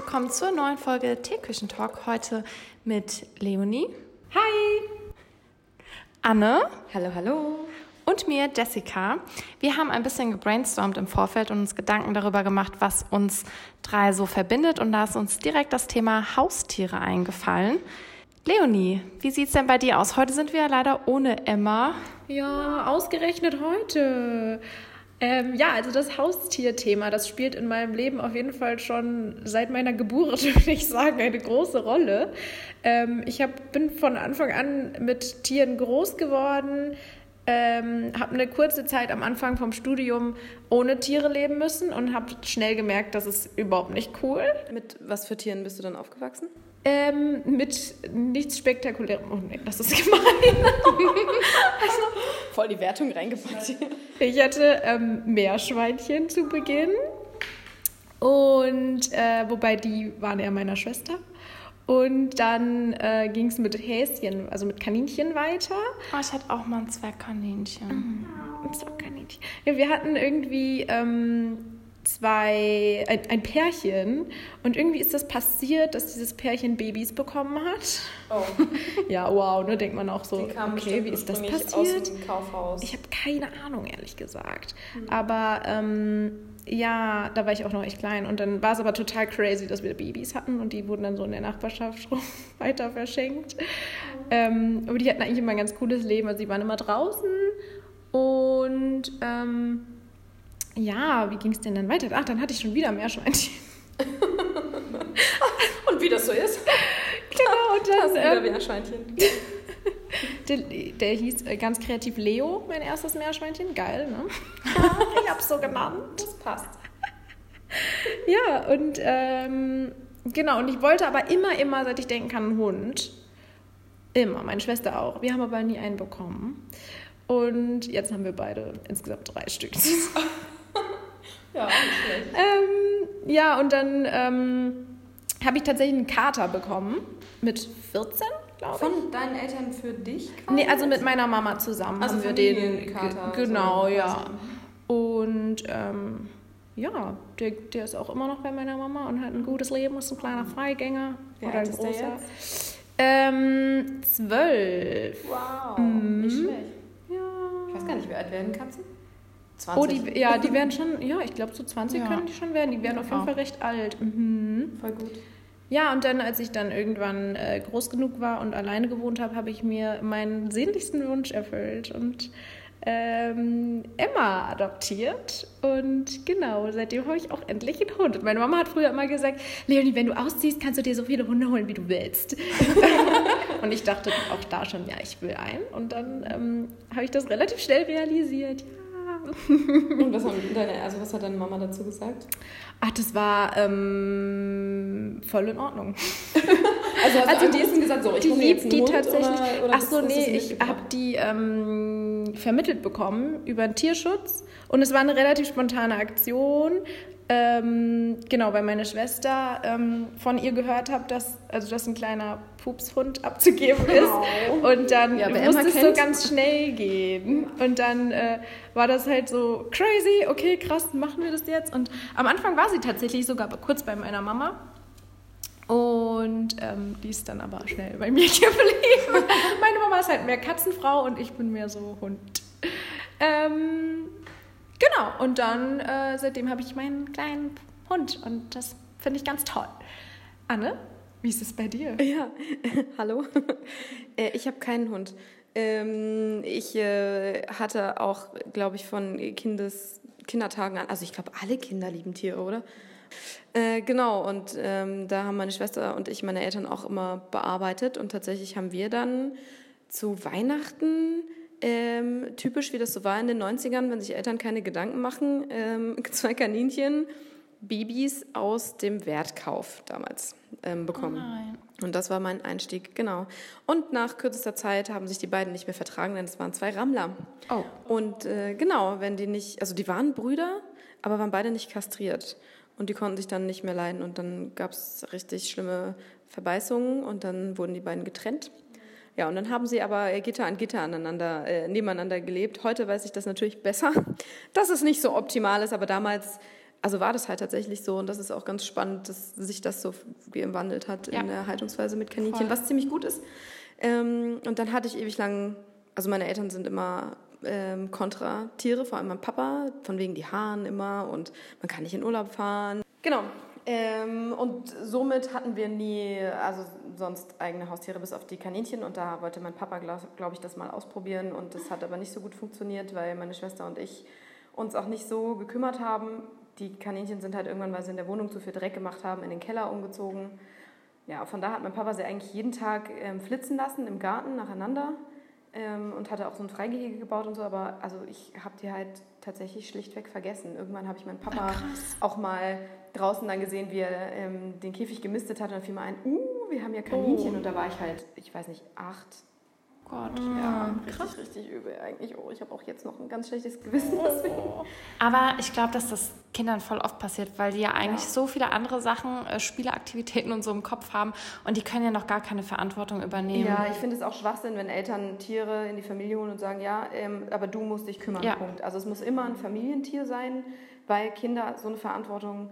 willkommen zur neuen Folge Teeküchentalk. Heute mit Leonie. Hi! Anne. Hallo, hallo. Und mir, Jessica. Wir haben ein bisschen gebrainstormt im Vorfeld und uns Gedanken darüber gemacht, was uns drei so verbindet. Und da ist uns direkt das Thema Haustiere eingefallen. Leonie, wie sieht's denn bei dir aus? Heute sind wir ja leider ohne Emma. Ja, ausgerechnet heute. Ähm, ja, also das Haustierthema, das spielt in meinem Leben auf jeden Fall schon seit meiner Geburt, würde ich sagen, eine große Rolle. Ähm, ich hab, bin von Anfang an mit Tieren groß geworden, ähm, habe eine kurze Zeit am Anfang vom Studium ohne Tiere leben müssen und habe schnell gemerkt, das ist überhaupt nicht cool. Mit was für Tieren bist du dann aufgewachsen? Ähm, mit nichts Spektakulärem. Oh nee, das ist gemein. also, Voll die Wertung reingepackt. Ich hatte ähm, Meerschweinchen zu Beginn. Und äh, wobei die waren eher meiner Schwester. Und dann äh, ging es mit Häschen, also mit Kaninchen weiter. Oh, ich hatte auch mal zwei Kaninchen. Mhm. Zwei Kaninchen. Ja, wir hatten irgendwie ähm, zwei, ein, ein, Pärchen und irgendwie ist das passiert, dass dieses Pärchen Babys bekommen hat. Oh. ja, wow, ne, denkt man auch so, okay, wie ist das passiert? Kaufhaus. Ich habe keine Ahnung, ehrlich gesagt. Mhm. Aber ähm, ja, da war ich auch noch echt klein und dann war es aber total crazy, dass wir Babys hatten und die wurden dann so in der Nachbarschaft weiter verschenkt. Mhm. Ähm, aber die hatten eigentlich immer ein ganz cooles Leben, also sie waren immer draußen und ähm, ja, wie ging es denn dann weiter? Ach, dann hatte ich schon wieder Meerschweinchen. und wie das so ist. Genau, und dann. Hast wieder ähm, Meerschweinchen. der, der, hieß äh, ganz kreativ Leo, mein erstes Meerschweinchen. Geil, ne? ich hab's so genannt. Das passt. ja, und ähm, genau, und ich wollte aber immer, immer, seit ich denken kann, einen Hund. Immer, meine Schwester auch. Wir haben aber nie einen bekommen. Und jetzt haben wir beide insgesamt drei Stück. Ja, nicht schlecht. Ähm, ja, und dann ähm, habe ich tatsächlich einen Kater bekommen mit 14, glaube ich. Von deinen Eltern für dich? Quasi? Nee, also mit meiner Mama zusammen also haben wir den. Kater, genau, so ja. Und ähm, ja, der, der ist auch immer noch bei meiner Mama und hat ein gutes Leben, ist ein kleiner Freigänger. Wie oder alt ein großer. Ähm, zwölf. Wow, mhm. nicht schlecht. Ja. Ich weiß gar nicht, wie alt werden Katzen? 20? Oh, die, ja, die werden schon, ja, ich glaube so 20 ja. können die schon werden. Die werden auf jeden Fall recht alt. Mhm. Voll gut. Ja, und dann, als ich dann irgendwann äh, groß genug war und alleine gewohnt habe, habe ich mir meinen sehnlichsten Wunsch erfüllt und ähm, Emma adoptiert. Und genau, seitdem habe ich auch endlich einen Hund. Und meine Mama hat früher immer gesagt, Leonie, wenn du ausziehst, kannst du dir so viele Hunde holen, wie du willst. und ich dachte auch da schon, ja, ich will einen. Und dann ähm, habe ich das relativ schnell realisiert. Und was, deine, also was hat deine Mama dazu gesagt? Ach, das war ähm, voll in Ordnung. also, hast also die ist gesagt, so, ich die jetzt die Hund, tatsächlich. Oder, oder ach so, nee, ich habe die ähm, vermittelt bekommen über den Tierschutz und es war eine relativ spontane Aktion. Ähm, genau, weil meine Schwester ähm, von ihr gehört hat, dass, also dass ein kleiner Pupshund abzugeben ist. Wow. Und dann ja, musste es so ganz schnell gehen. Und dann äh, war das halt so crazy, okay, krass, machen wir das jetzt. Und am Anfang war sie tatsächlich sogar kurz bei meiner Mama. Und ähm, die ist dann aber schnell bei mir geblieben. Meine Mama ist halt mehr Katzenfrau und ich bin mehr so Hund. Ähm, Genau, und dann äh, seitdem habe ich meinen kleinen Hund und das finde ich ganz toll. Anne, wie ist es bei dir? Ja, hallo. Äh, ich habe keinen Hund. Ähm, ich äh, hatte auch, glaube ich, von Kindes, Kindertagen an, also ich glaube, alle Kinder lieben Tiere, oder? Äh, genau, und ähm, da haben meine Schwester und ich meine Eltern auch immer bearbeitet und tatsächlich haben wir dann zu Weihnachten ähm, typisch, wie das so war in den 90ern, wenn sich Eltern keine Gedanken machen, ähm, zwei Kaninchen, Babys aus dem Wertkauf damals ähm, bekommen. Oh und das war mein Einstieg, genau. Und nach kürzester Zeit haben sich die beiden nicht mehr vertragen, denn es waren zwei Rammler. Oh. Und äh, genau, wenn die nicht, also die waren Brüder, aber waren beide nicht kastriert. Und die konnten sich dann nicht mehr leiden. Und dann gab es richtig schlimme Verbeißungen und dann wurden die beiden getrennt. Ja, und dann haben sie aber Gitter an Gitter aneinander, äh, nebeneinander gelebt. Heute weiß ich das natürlich besser, dass es nicht so optimal ist, aber damals also war das halt tatsächlich so und das ist auch ganz spannend, dass sich das so gewandelt hat ja. in der Haltungsweise mit Kaninchen, Voll. was ziemlich gut ist. Ähm, und dann hatte ich ewig lang, also meine Eltern sind immer ähm, kontra Tiere, vor allem mein Papa, von wegen die Haaren immer und man kann nicht in Urlaub fahren. Genau. Ähm, und somit hatten wir nie, also sonst eigene Haustiere bis auf die Kaninchen und da wollte mein Papa, glaube glaub ich, das mal ausprobieren und das hat aber nicht so gut funktioniert, weil meine Schwester und ich uns auch nicht so gekümmert haben die Kaninchen sind halt irgendwann, weil sie in der Wohnung zu viel Dreck gemacht haben, in den Keller umgezogen. Ja, von da hat mein Papa sie eigentlich jeden Tag ähm, flitzen lassen im Garten nacheinander ähm, und hatte auch so ein Freigehege gebaut und so. Aber also ich habe die halt tatsächlich schlichtweg vergessen. Irgendwann habe ich meinen Papa Ach, auch mal draußen dann gesehen, wie er ähm, den Käfig gemistet hat und dann fiel mir ein, uh, wir haben ja Kaninchen. Oh. Und da war ich halt, ich weiß nicht, acht, Gott, mm, ja, krass. richtig, richtig übel eigentlich. Oh, ich habe auch jetzt noch ein ganz schlechtes Gewissen. Oh. Aber ich glaube, dass das Kindern voll oft passiert, weil die ja eigentlich ja. so viele andere Sachen, äh, Spieleaktivitäten und so im Kopf haben und die können ja noch gar keine Verantwortung übernehmen. Ja, ich finde es auch Schwachsinn, wenn Eltern Tiere in die Familie holen und sagen, ja, ähm, aber du musst dich kümmern, ja. Punkt. Also es muss immer ein Familientier sein, weil Kinder so eine Verantwortung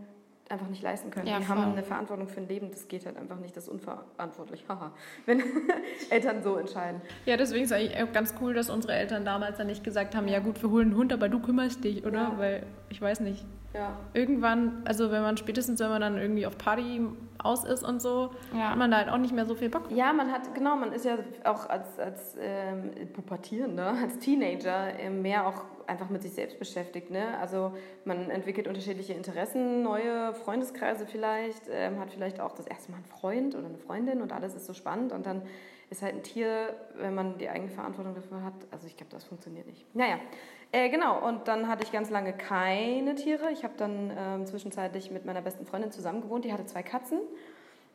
einfach nicht leisten können. Ja, die haben eine Verantwortung für ein Leben, das geht halt einfach nicht, das ist unverantwortlich. Haha, wenn Eltern so entscheiden. Ja, deswegen ist es eigentlich auch ganz cool, dass unsere Eltern damals dann nicht gesagt haben, ja gut, wir holen einen Hund, aber du kümmerst dich, oder? Ja. Weil, ich weiß nicht. Ja. Irgendwann, also wenn man spätestens, wenn man dann irgendwie auf Party aus ist und so, ja. hat man da halt auch nicht mehr so viel Bock. Ja, man hat, genau, man ist ja auch als, als ähm, Pubertierender, als Teenager ähm, mehr auch einfach mit sich selbst beschäftigt. Ne? Also man entwickelt unterschiedliche Interessen, neue Freundeskreise vielleicht, ähm, hat vielleicht auch das erste Mal einen Freund oder eine Freundin und alles ist so spannend und dann ist halt ein Tier, wenn man die eigene Verantwortung dafür hat. Also ich glaube, das funktioniert nicht. Naja, äh, genau. Und dann hatte ich ganz lange keine Tiere. Ich habe dann ähm, zwischenzeitlich mit meiner besten Freundin zusammen gewohnt. Die hatte zwei Katzen.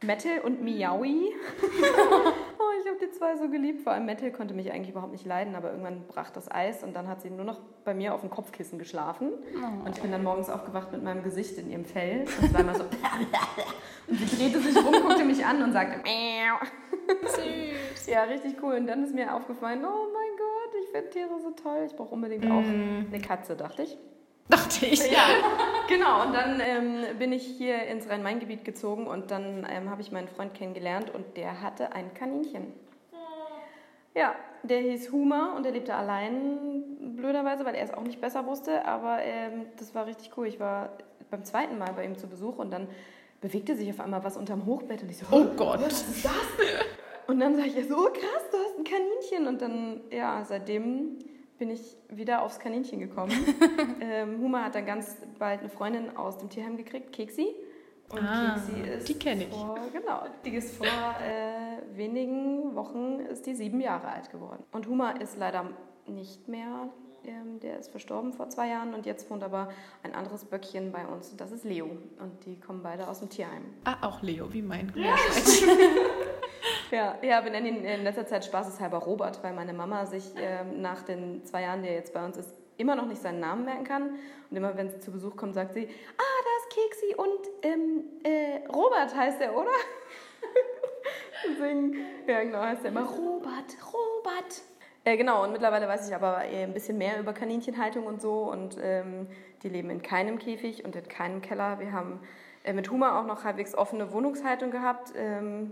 Metal und Miaui. oh, ich habe die zwei so geliebt. Vor allem Metal konnte mich eigentlich überhaupt nicht leiden, aber irgendwann brach das Eis und dann hat sie nur noch bei mir auf dem Kopfkissen geschlafen. Oh. Und ich bin dann morgens aufgewacht mit meinem Gesicht in ihrem Fell. Und es war immer so. und sie drehte sich rum, guckte mich an und sagte. Süß. Ja, richtig cool. Und dann ist mir aufgefallen, oh mein Gott, ich finde Tiere so toll. Ich brauche unbedingt auch mm. eine Katze, dachte ich. Dachte ich. Ja, genau. Und dann ähm, bin ich hier ins Rhein-Main-Gebiet gezogen und dann ähm, habe ich meinen Freund kennengelernt und der hatte ein Kaninchen. Ja, der hieß Huma und der lebte allein, blöderweise, weil er es auch nicht besser wusste. Aber ähm, das war richtig cool. Ich war beim zweiten Mal bei ihm zu Besuch und dann bewegte sich auf einmal was unterm Hochbett und ich so, oh Gott, was ist das? Und dann sage ich, so krass, du hast ein Kaninchen. Und dann, ja, seitdem bin ich wieder aufs Kaninchen gekommen. ähm, Huma hat dann ganz bald eine Freundin aus dem Tierheim gekriegt, Keksi. Und ah, Keksi ist die kenne ich. Vor, genau, die ist vor äh, wenigen Wochen ist die sieben Jahre alt geworden. Und Huma ist leider nicht mehr, ähm, der ist verstorben vor zwei Jahren und jetzt wohnt aber ein anderes Böckchen bei uns und das ist Leo. Und die kommen beide aus dem Tierheim. Ah, auch Leo, wie mein ja. Ja, ja, wir nennen ihn in letzter Zeit spaßeshalber Robert, weil meine Mama sich ähm, nach den zwei Jahren, die er jetzt bei uns ist, immer noch nicht seinen Namen merken kann. Und immer, wenn sie zu Besuch kommt, sagt sie, ah, da ist Keksi und ähm, äh, Robert heißt er, oder? Deswegen, ja genau, heißt er immer Robert, Robert. Äh, genau, und mittlerweile weiß ich aber äh, ein bisschen mehr über Kaninchenhaltung und so. Und ähm, die leben in keinem Käfig und in keinem Keller. Wir haben äh, mit Huma auch noch halbwegs offene Wohnungshaltung gehabt. Ähm,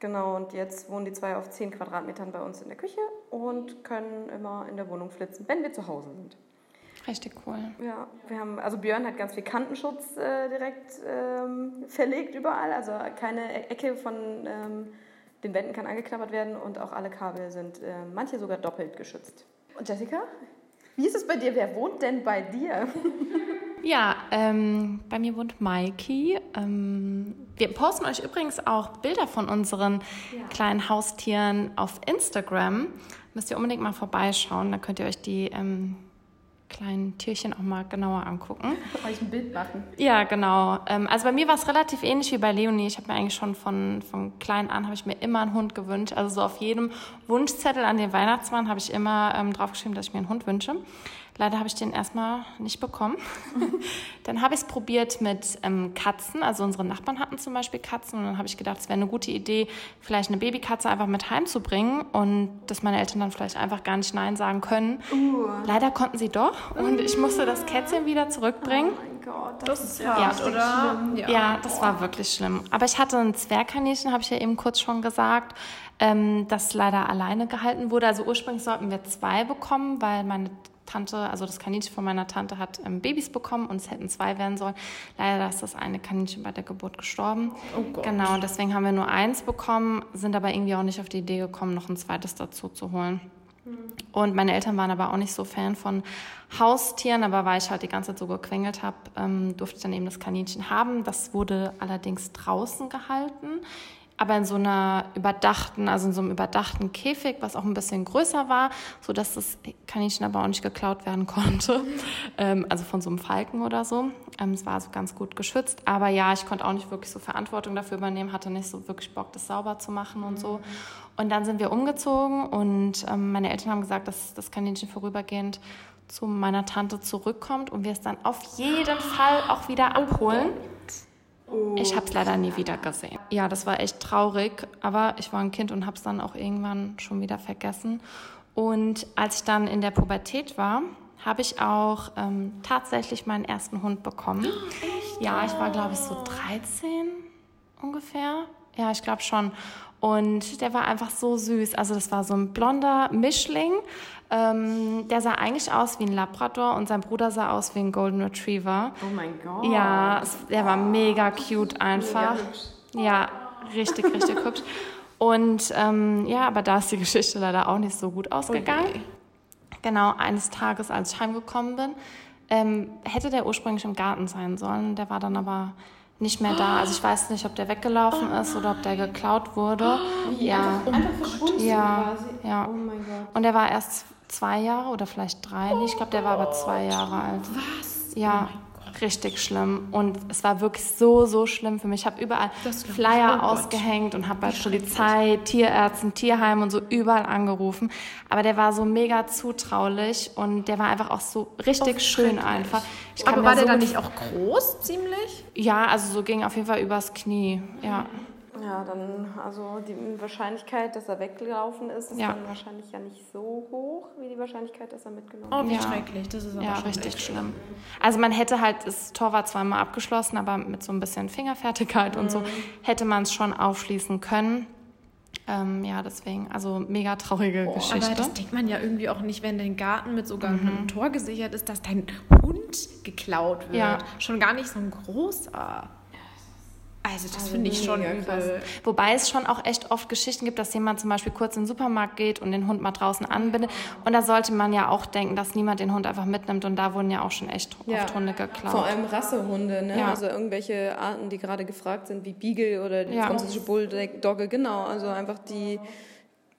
Genau, und jetzt wohnen die zwei auf 10 Quadratmetern bei uns in der Küche und können immer in der Wohnung flitzen, wenn wir zu Hause sind. Richtig cool. Ja, wir haben, also Björn hat ganz viel Kantenschutz äh, direkt ähm, verlegt überall. Also keine Ecke von ähm, den Wänden kann angeknabbert werden und auch alle Kabel sind äh, manche sogar doppelt geschützt. Und Jessica, wie ist es bei dir? Wer wohnt denn bei dir? Ja, ähm, bei mir wohnt Maiki. Ähm, wir posten euch übrigens auch Bilder von unseren ja. kleinen Haustieren auf Instagram. Müsst ihr unbedingt mal vorbeischauen. Da könnt ihr euch die ähm, kleinen Tierchen auch mal genauer angucken. Euch ein Bild machen. Ja, genau. Ähm, also bei mir war es relativ ähnlich wie bei Leonie. Ich habe mir eigentlich schon von, von klein an habe ich mir immer einen Hund gewünscht. Also so auf jedem Wunschzettel an den Weihnachtsmann habe ich immer ähm, draufgeschrieben, dass ich mir einen Hund wünsche. Leider habe ich den erstmal nicht bekommen. dann habe ich es probiert mit ähm, Katzen. Also unsere Nachbarn hatten zum Beispiel Katzen. Und dann habe ich gedacht, es wäre eine gute Idee, vielleicht eine Babykatze einfach mit heimzubringen und dass meine Eltern dann vielleicht einfach gar nicht Nein sagen können. Uh. Leider konnten sie doch. Und ich musste das Kätzchen wieder zurückbringen. Oh Gott. Das, das ist hart, oder? Ja. ja, das war wirklich schlimm. Aber ich hatte ein Zwergkaninchen, habe ich ja eben kurz schon gesagt, ähm, das leider alleine gehalten wurde. Also ursprünglich sollten wir zwei bekommen, weil meine Tante, also das Kaninchen von meiner Tante hat ähm, Babys bekommen und es hätten zwei werden sollen. Leider ist das eine Kaninchen bei der Geburt gestorben. Oh Gott. Genau, und deswegen haben wir nur eins bekommen, sind aber irgendwie auch nicht auf die Idee gekommen, noch ein zweites dazu zu holen. Und meine Eltern waren aber auch nicht so Fan von Haustieren, aber weil ich halt die ganze Zeit so gequengelt habe, ähm, durfte ich dann eben das Kaninchen haben. Das wurde allerdings draußen gehalten, aber in so einer überdachten, also in so einem überdachten Käfig, was auch ein bisschen größer war, so dass das Kaninchen aber auch nicht geklaut werden konnte, ähm, also von so einem Falken oder so. Ähm, es war also ganz gut geschützt, aber ja, ich konnte auch nicht wirklich so Verantwortung dafür übernehmen, hatte nicht so wirklich Bock, das sauber zu machen und so. Und dann sind wir umgezogen und ähm, meine Eltern haben gesagt, dass das Kaninchen vorübergehend zu meiner Tante zurückkommt und wir es dann auf jeden Fall auch wieder abholen. Oh. Ich habe es leider nie wieder gesehen. Ja, das war echt traurig, aber ich war ein Kind und habe es dann auch irgendwann schon wieder vergessen. Und als ich dann in der Pubertät war, habe ich auch ähm, tatsächlich meinen ersten Hund bekommen. Echt? Ja, ich war glaube ich so 13 ungefähr. Ja, ich glaube schon. Und der war einfach so süß. Also das war so ein blonder Mischling. Ähm, der sah eigentlich aus wie ein Labrador und sein Bruder sah aus wie ein Golden Retriever. Oh mein Gott. Ja, der war mega cute einfach. Ja, richtig, richtig hübsch. Und ähm, ja, aber da ist die Geschichte leider auch nicht so gut ausgegangen. Okay. Genau, eines Tages, als ich heimgekommen bin, ähm, hätte der ursprünglich im Garten sein sollen. Der war dann aber nicht mehr da. Also ich weiß nicht, ob der weggelaufen ist oder ob der geklaut wurde. Wie, ja. Einfach, einfach verschwunden ja, quasi. ja. Oh mein Gott. Und der war erst zwei Jahre oder vielleicht drei. Ich glaube, der war aber zwei Jahre alt. Was? Ja. Oh richtig schlimm. Und es war wirklich so, so schlimm für mich. Ich habe überall Flyer oh ausgehängt und habe bei Polizei, Tierärzten, Tierheim und so überall angerufen. Aber der war so mega zutraulich und der war einfach auch so richtig schön einfach. Aber war der so dann nicht auch groß, ziemlich? Ja, also so ging auf jeden Fall übers Knie, ja. Ja, dann, also die Wahrscheinlichkeit, dass er weggelaufen ist, ist ja. dann wahrscheinlich ja nicht so hoch, wie die Wahrscheinlichkeit, dass er mitgenommen wird. Oh, wie ja. schrecklich. Das ist aber ja, richtig schlimm. Also man hätte halt, das Tor war zweimal abgeschlossen, aber mit so ein bisschen Fingerfertigkeit mhm. und so mhm. hätte man es schon aufschließen können. Ähm, ja, deswegen, also mega traurige Boah, Geschichte. Aber das denkt man ja irgendwie auch nicht, wenn dein Garten mit sogar mhm. einem Tor gesichert ist, dass dein Hund geklaut wird. Ja. Schon gar nicht so ein großer. Also das also finde ich schon übel. Wobei es schon auch echt oft Geschichten gibt, dass jemand zum Beispiel kurz in den Supermarkt geht und den Hund mal draußen anbindet. Und da sollte man ja auch denken, dass niemand den Hund einfach mitnimmt. Und da wurden ja auch schon echt ja. oft Hunde geklaut. Vor allem Rassehunde, ne? Ja. Also irgendwelche Arten, die gerade gefragt sind, wie Beagle oder die ja. französische Bulldogge. Genau, also einfach die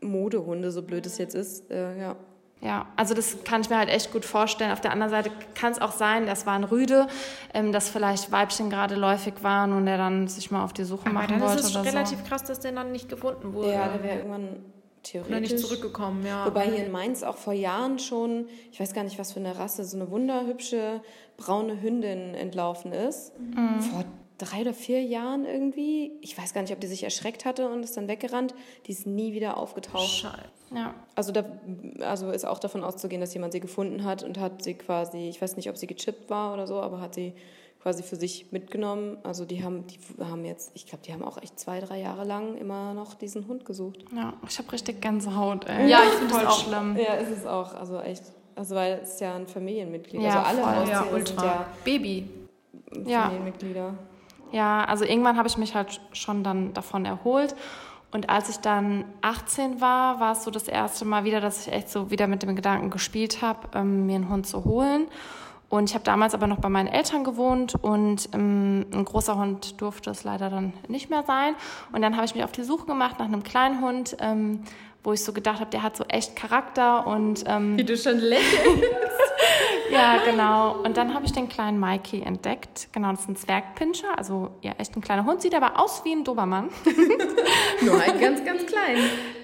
Modehunde, so blöd es jetzt ist. Äh, ja. Ja, also das kann ich mir halt echt gut vorstellen. Auf der anderen Seite kann es auch sein, das war ein Rüde, ähm, dass vielleicht Weibchen gerade läufig waren und der dann sich mal auf die Suche machen Aber dann wollte. ist es relativ so. krass, dass der dann nicht gefunden wurde. Ja, der wäre irgendwann theoretisch. Oder nicht zurückgekommen, ja. Wobei hier in Mainz auch vor Jahren schon, ich weiß gar nicht, was für eine Rasse, so eine wunderhübsche braune Hündin entlaufen ist. Mhm. Vor drei oder vier Jahren irgendwie. Ich weiß gar nicht, ob die sich erschreckt hatte und ist dann weggerannt. Die ist nie wieder aufgetaucht. Scheiße. Ja. Also, da, also ist auch davon auszugehen, dass jemand sie gefunden hat und hat sie quasi, ich weiß nicht, ob sie gechippt war oder so, aber hat sie quasi für sich mitgenommen. Also die haben, die haben jetzt, ich glaube, die haben auch echt zwei, drei Jahre lang immer noch diesen Hund gesucht. Ja, ich habe richtig Gänsehaut. Ey. Ja, ich finde es auch schlimm. Ja, ist es auch. Also echt. Also weil es ja ein Familienmitglied. Ja, also alle Haustiere ja, sind ja Baby. Familienmitglieder. Ja. Ja, also irgendwann habe ich mich halt schon dann davon erholt. Und als ich dann 18 war, war es so das erste Mal wieder, dass ich echt so wieder mit dem Gedanken gespielt habe, ähm, mir einen Hund zu holen. Und ich habe damals aber noch bei meinen Eltern gewohnt und ähm, ein großer Hund durfte es leider dann nicht mehr sein. Und dann habe ich mich auf die Suche gemacht nach einem kleinen Hund, ähm, wo ich so gedacht habe, der hat so echt Charakter und ähm, wie du schon lächelst. ja, genau. Und dann habe ich den kleinen Mikey entdeckt. Genau, das ist ein Zwergpinscher, also ja, echt ein kleiner Hund, sieht aber aus wie ein Dobermann. Nur halt ganz, ganz klein.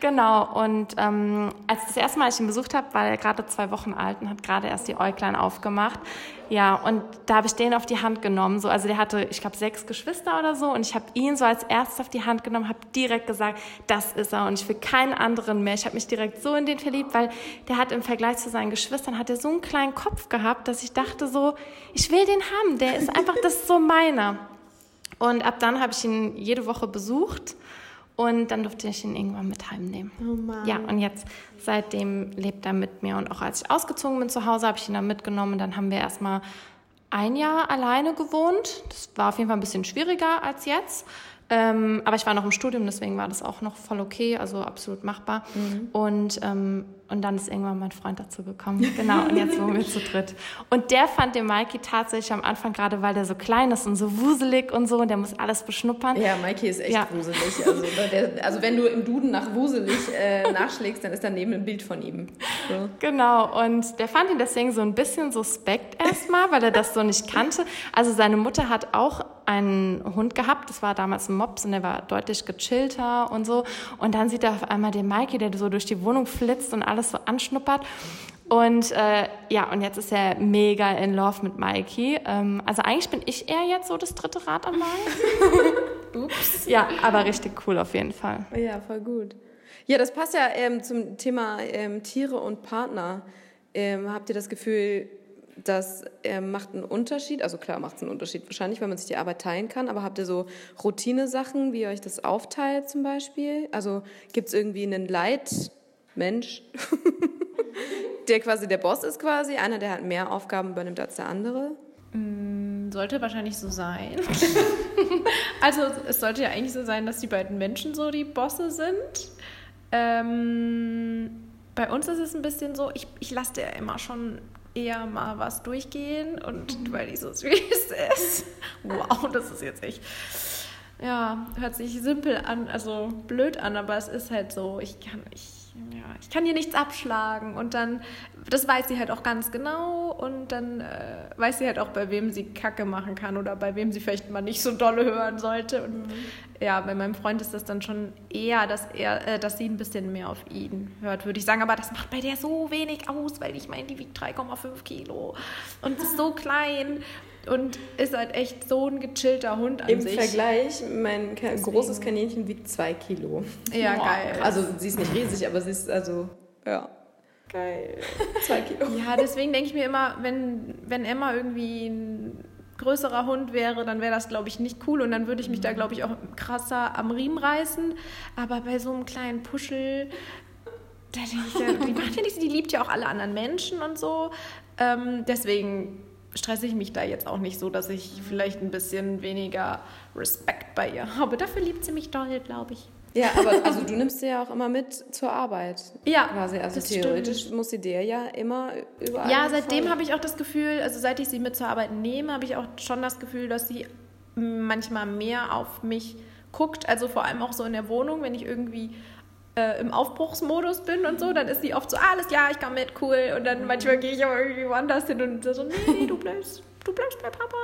Genau. Und ähm, als das erste Mal ich ihn besucht habe, war er gerade zwei Wochen alt und hat gerade erst die Äuglein aufgemacht. Ja, und da habe ich den auf die Hand genommen. So, also der hatte, ich glaube, sechs Geschwister oder so. Und ich habe ihn so als erstes auf die Hand genommen, habe direkt gesagt, das ist er. Und ich will keinen anderen mehr. Ich habe mich direkt so in den verliebt, weil der hat im Vergleich zu seinen Geschwistern, hat er so einen kleinen Kopf gehabt, dass ich dachte so, ich will den haben, der ist einfach, das ist so meiner. Und ab dann habe ich ihn jede Woche besucht und dann durfte ich ihn irgendwann mit heimnehmen. Oh Mann. Ja, und jetzt seitdem lebt er mit mir. Und auch als ich ausgezogen bin zu Hause, habe ich ihn dann mitgenommen. Dann haben wir erstmal ein Jahr alleine gewohnt. Das war auf jeden Fall ein bisschen schwieriger als jetzt. Ähm, aber ich war noch im Studium, deswegen war das auch noch voll okay, also absolut machbar. Mhm. Und, ähm, und dann ist irgendwann mein Freund dazu gekommen. Genau, und jetzt wohnen wir zu dritt. Und der fand den Mikey tatsächlich am Anfang, gerade weil der so klein ist und so wuselig und so, und der muss alles beschnuppern. Ja, Mikey ist echt ja. wuselig. Also, der, also wenn du im Duden nach wuselig äh, nachschlägst, dann ist daneben ein Bild von ihm. So. Genau, und der fand ihn deswegen so ein bisschen suspekt erstmal, weil er das so nicht kannte. Also seine Mutter hat auch einen Hund gehabt, das war damals ein Mops und der war deutlich gechillter und so. Und dann sieht er auf einmal den Mikey, der so durch die Wohnung flitzt und alles so anschnuppert. Und äh, ja, und jetzt ist er mega in Love mit Mikey. Ähm, also eigentlich bin ich eher jetzt so das dritte Rad am Wagen. Ups. Ja, aber richtig cool auf jeden Fall. Ja, voll gut. Ja, das passt ja ähm, zum Thema ähm, Tiere und Partner. Ähm, habt ihr das Gefühl, das äh, macht einen Unterschied. Also klar macht es einen Unterschied wahrscheinlich, weil man sich die Arbeit teilen kann. Aber habt ihr so Routine-Sachen, wie ihr euch das aufteilt zum Beispiel? Also gibt es irgendwie einen Leitmensch, der quasi der Boss ist quasi, einer, der halt mehr Aufgaben übernimmt als der andere? Mm, sollte wahrscheinlich so sein. also es sollte ja eigentlich so sein, dass die beiden Menschen so die Bosse sind. Ähm, bei uns ist es ein bisschen so, ich, ich lasse dir immer schon eher mal was durchgehen und mhm. weil die so süß ist. Wow, das ist jetzt echt. Ja, hört sich simpel an, also blöd an, aber es ist halt so. Ich kann, ich ja, ich kann hier nichts abschlagen. Und dann, das weiß sie halt auch ganz genau. Und dann äh, weiß sie halt auch, bei wem sie Kacke machen kann oder bei wem sie vielleicht mal nicht so dolle hören sollte. Und mhm. ja, bei meinem Freund ist das dann schon eher, dass er, äh, dass sie ein bisschen mehr auf ihn hört, würde ich sagen. Aber das macht bei der so wenig aus, weil ich meine, die wiegt 3,5 Kilo und ist so klein und ist halt echt so ein gechillter Hund an Im sich. Im Vergleich, mein Deswegen. großes Kaninchen wiegt zwei Kilo. Ja, Boah. geil. Also sie ist nicht riesig, aber sie ist also, ja. Geil. Zwei Kilo. Ja, deswegen denke ich mir immer, wenn, wenn Emma irgendwie ein größerer Hund wäre, dann wäre das, glaube ich, nicht cool und dann würde ich mich da, glaube ich, auch krasser am Riemen reißen. Aber bei so einem kleinen Puschel, da denke ich, ja, die macht ja nichts, die liebt ja auch alle anderen Menschen und so. Ähm, deswegen stresse ich mich da jetzt auch nicht so, dass ich vielleicht ein bisschen weniger Respekt bei ihr habe. Dafür liebt sie mich doll, glaube ich. Ja, aber also du nimmst sie ja auch immer mit zur Arbeit. Ja. Quasi. Also theoretisch stimmt. muss sie dir ja immer überall. Ja, seitdem habe ich auch das Gefühl, also seit ich sie mit zur Arbeit nehme, habe ich auch schon das Gefühl, dass sie manchmal mehr auf mich guckt. Also vor allem auch so in der Wohnung, wenn ich irgendwie äh, im Aufbruchsmodus bin und so, dann ist sie oft so, ah, alles klar, ich komme mit, cool. Und dann manchmal gehe ich aber irgendwie woanders hin und so, nee, du bleibst, du bleibst bei Papa.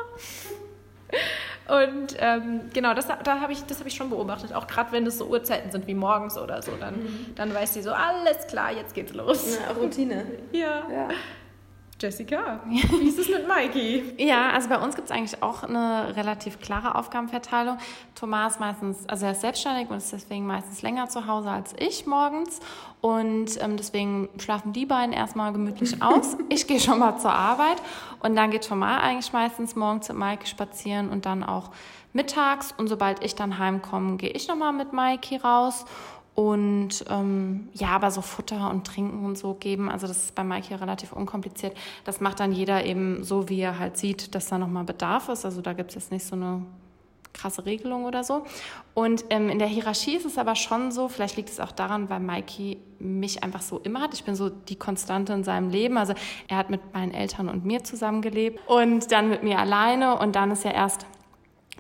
Und ähm, genau, das, da hab ich, das habe ich schon beobachtet. Auch gerade wenn es so Uhrzeiten sind wie morgens oder so, dann, mhm. dann weiß sie so, alles klar, jetzt geht's los. Ja, Routine. ja. ja. Jessica, wie ist es mit Mikey? ja, also bei uns gibt es eigentlich auch eine relativ klare Aufgabenverteilung. Thomas meistens, also er ist selbstständig und ist deswegen meistens länger zu Hause als ich morgens. Und ähm, deswegen schlafen die beiden erstmal gemütlich aus. ich gehe schon mal zur Arbeit und dann geht Thomas eigentlich meistens morgens mit Mikey spazieren und dann auch mittags. Und sobald ich dann heimkomme, gehe ich nochmal mit Mikey raus. Und ähm, ja, aber so Futter und Trinken und so geben, also das ist bei Mike relativ unkompliziert. Das macht dann jeder eben so, wie er halt sieht, dass da nochmal Bedarf ist. Also da gibt es jetzt nicht so eine krasse Regelung oder so. Und ähm, in der Hierarchie ist es aber schon so, vielleicht liegt es auch daran, weil Mikey mich einfach so immer hat. Ich bin so die Konstante in seinem Leben. Also er hat mit meinen Eltern und mir zusammengelebt und dann mit mir alleine und dann ist er erst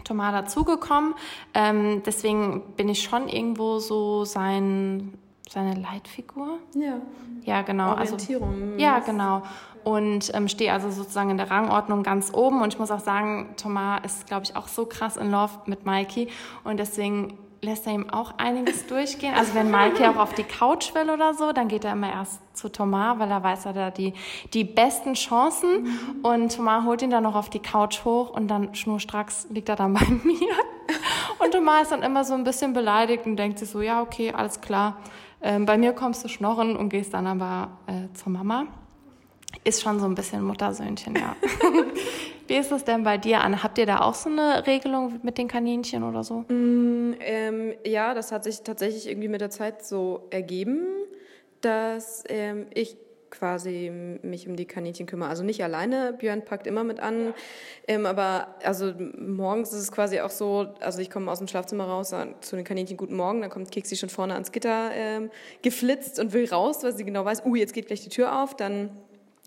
Thomas dazugekommen. Ähm, deswegen bin ich schon irgendwo so sein, seine Leitfigur. Ja. Ja, genau. Also Orientierung. Also, ja, genau. Und ähm, stehe also sozusagen in der Rangordnung ganz oben. Und ich muss auch sagen, Thomas ist, glaube ich, auch so krass in Love mit Mikey. Und deswegen lässt er ihm auch einiges durchgehen. Also wenn Maike auch auf die Couch will oder so, dann geht er immer erst zu Thomas, weil er weiß, er hat da die, die besten Chancen. Mhm. Und Thomas holt ihn dann noch auf die Couch hoch und dann schnurstracks liegt er dann bei mir. Und Thomas ist dann immer so ein bisschen beleidigt und denkt sich so, ja, okay, alles klar. Ähm, bei mir kommst du schnorren und gehst dann aber äh, zur Mama. Ist schon so ein bisschen Muttersöhnchen, ja. Wie ist es denn bei dir, Anne? Habt ihr da auch so eine Regelung mit den Kaninchen oder so? Mm, ähm, ja, das hat sich tatsächlich irgendwie mit der Zeit so ergeben, dass ähm, ich quasi mich um die Kaninchen kümmere. Also nicht alleine, Björn packt immer mit an, ähm, aber also morgens ist es quasi auch so, also ich komme aus dem Schlafzimmer raus zu den Kaninchen guten Morgen, dann kommt Kiksi schon vorne ans Gitter ähm, geflitzt und will raus, weil sie genau weiß, uh, jetzt geht gleich die Tür auf, dann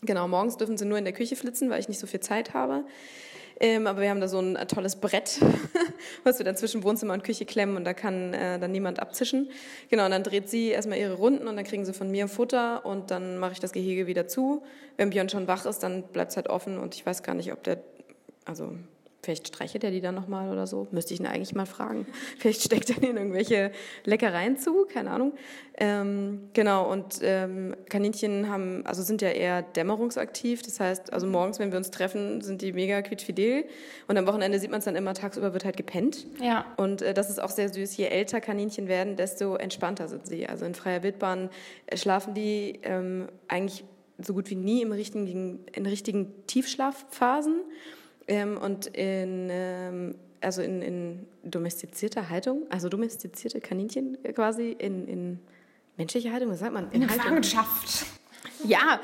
genau, morgens dürfen sie nur in der Küche flitzen, weil ich nicht so viel Zeit habe. Ähm, aber wir haben da so ein tolles Brett, was wir dann zwischen Wohnzimmer und Küche klemmen und da kann äh, dann niemand abzischen. Genau, und dann dreht sie erstmal ihre Runden und dann kriegen sie von mir Futter und dann mache ich das Gehege wieder zu. Wenn Björn schon wach ist, dann bleibt es halt offen und ich weiß gar nicht, ob der, also Vielleicht streichelt er die dann nochmal oder so. Müsste ich ihn eigentlich mal fragen. Vielleicht steckt er ihnen irgendwelche Leckereien zu, keine Ahnung. Ähm, genau, und ähm, Kaninchen haben, also sind ja eher dämmerungsaktiv. Das heißt, also morgens, wenn wir uns treffen, sind die mega quietschfidel. Und am Wochenende sieht man es dann immer, tagsüber wird halt gepennt. Ja. Und äh, das ist auch sehr süß. Je älter Kaninchen werden, desto entspannter sind sie. Also in freier Wildbahn äh, schlafen die ähm, eigentlich so gut wie nie im richtigen, in richtigen Tiefschlafphasen. Ähm, und in, ähm, also in, in domestizierter Haltung, also domestizierte Kaninchen quasi in, in menschlicher Haltung, was sagt man? In, in Gefangenschaft. Ja,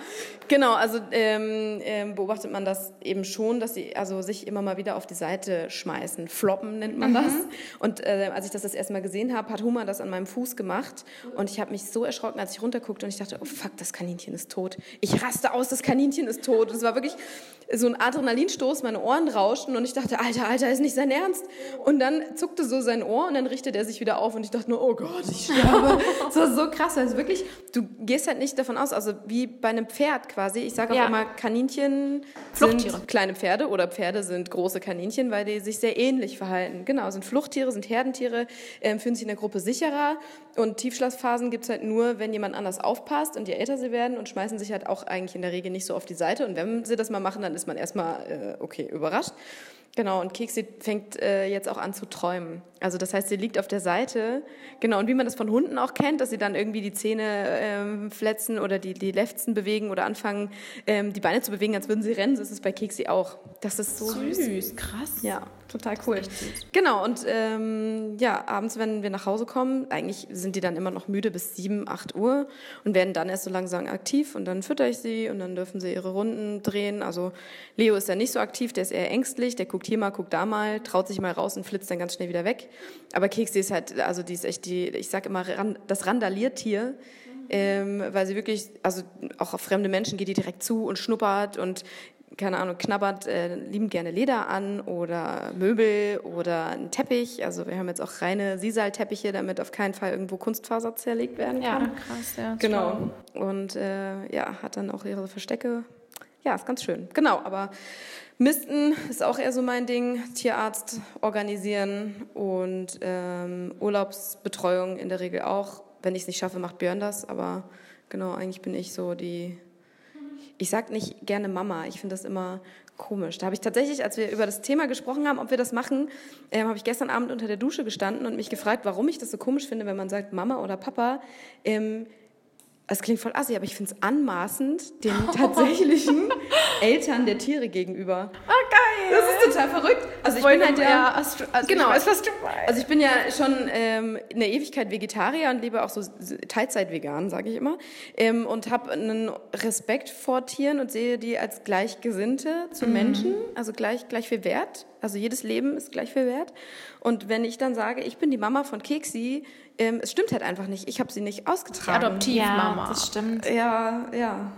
genau. Also ähm, ähm, beobachtet man das eben schon, dass sie also sich immer mal wieder auf die Seite schmeißen. Floppen nennt man mhm. das. Und äh, als ich das das erste Mal gesehen habe, hat Huma das an meinem Fuß gemacht. Und ich habe mich so erschrocken, als ich runterguckte und ich dachte, oh fuck, das Kaninchen ist tot. Ich raste aus, das Kaninchen ist tot. Und es war wirklich so ein Adrenalinstoß, meine Ohren rauschten und ich dachte, Alter, Alter, ist nicht sein Ernst. Und dann zuckte so sein Ohr und dann richtete er sich wieder auf und ich dachte nur, oh Gott, ich sterbe. das war so krass. Also wirklich, du gehst halt nicht davon aus, also wie bei einem Pferd quasi. Ich sage auch ja. immer, Kaninchen sind kleine Pferde oder Pferde sind große Kaninchen, weil die sich sehr ähnlich verhalten. Genau, sind Fluchttiere, sind Herdentiere, äh, fühlen sich in der Gruppe sicherer. Und Tiefschlafphasen gibt es halt nur, wenn jemand anders aufpasst und je älter sie werden und schmeißen sich halt auch eigentlich in der Regel nicht so auf die Seite. Und wenn sie das mal machen, dann ist man erstmal, äh, okay, überrascht. Genau, und Keksi fängt äh, jetzt auch an zu träumen. Also das heißt, sie liegt auf der Seite. Genau, und wie man das von Hunden auch kennt, dass sie dann irgendwie die Zähne ähm, fletzen oder die, die Lefzen bewegen oder anfangen, ähm, die Beine zu bewegen, als würden sie rennen, so ist es bei Keksi auch. Das ist so süß. süß. Krass. Ja, total cool. Genau, und ähm, ja, abends, wenn wir nach Hause kommen, eigentlich sind die dann immer noch müde bis 7, 8 Uhr und werden dann erst so langsam aktiv und dann fütter ich sie und dann dürfen sie ihre Runden drehen. Also Leo ist ja nicht so aktiv, der ist eher ängstlich, der guckt hier mal, guckt da mal, traut sich mal raus und flitzt dann ganz schnell wieder weg. Aber Keksi ist halt, also die ist echt die, ich sag immer, das Randaliertier. Ähm, weil sie wirklich, also auch auf fremde Menschen geht die direkt zu und schnuppert und keine Ahnung, knabbert äh, liebend gerne Leder an oder Möbel oder einen Teppich. Also wir haben jetzt auch reine Sisal-Teppiche, damit auf keinen Fall irgendwo Kunstfaser zerlegt werden kann. Ja, krass, ja. Genau. Und äh, ja, hat dann auch ihre Verstecke. Ja, ist ganz schön. Genau, aber Misten ist auch eher so mein Ding. Tierarzt organisieren und ähm, Urlaubsbetreuung in der Regel auch. Wenn ich es nicht schaffe, macht Björn das. Aber genau, eigentlich bin ich so die ich sage nicht gerne Mama. Ich finde das immer komisch. Da habe ich tatsächlich, als wir über das Thema gesprochen haben, ob wir das machen, ähm, habe ich gestern Abend unter der Dusche gestanden und mich gefragt, warum ich das so komisch finde, wenn man sagt Mama oder Papa. Ähm, es klingt voll assi, aber ich finde es anmaßend den tatsächlichen Eltern der Tiere gegenüber. Das ist total verrückt. Also ich bin halt ja, also genau, ich weiß, was du meinst. Also ich bin ja schon ähm, in der Ewigkeit Vegetarier und lebe auch so Teilzeit vegan, sage ich immer, ähm, und habe einen Respekt vor Tieren und sehe die als Gleichgesinnte zu mhm. Menschen, also gleich gleich viel Wert. Also jedes Leben ist gleich viel wert. Und wenn ich dann sage, ich bin die Mama von Keksi, ähm, es stimmt halt einfach nicht. Ich habe sie nicht ausgetragen. Adoptivmama. Ja, das stimmt. Ja, ja.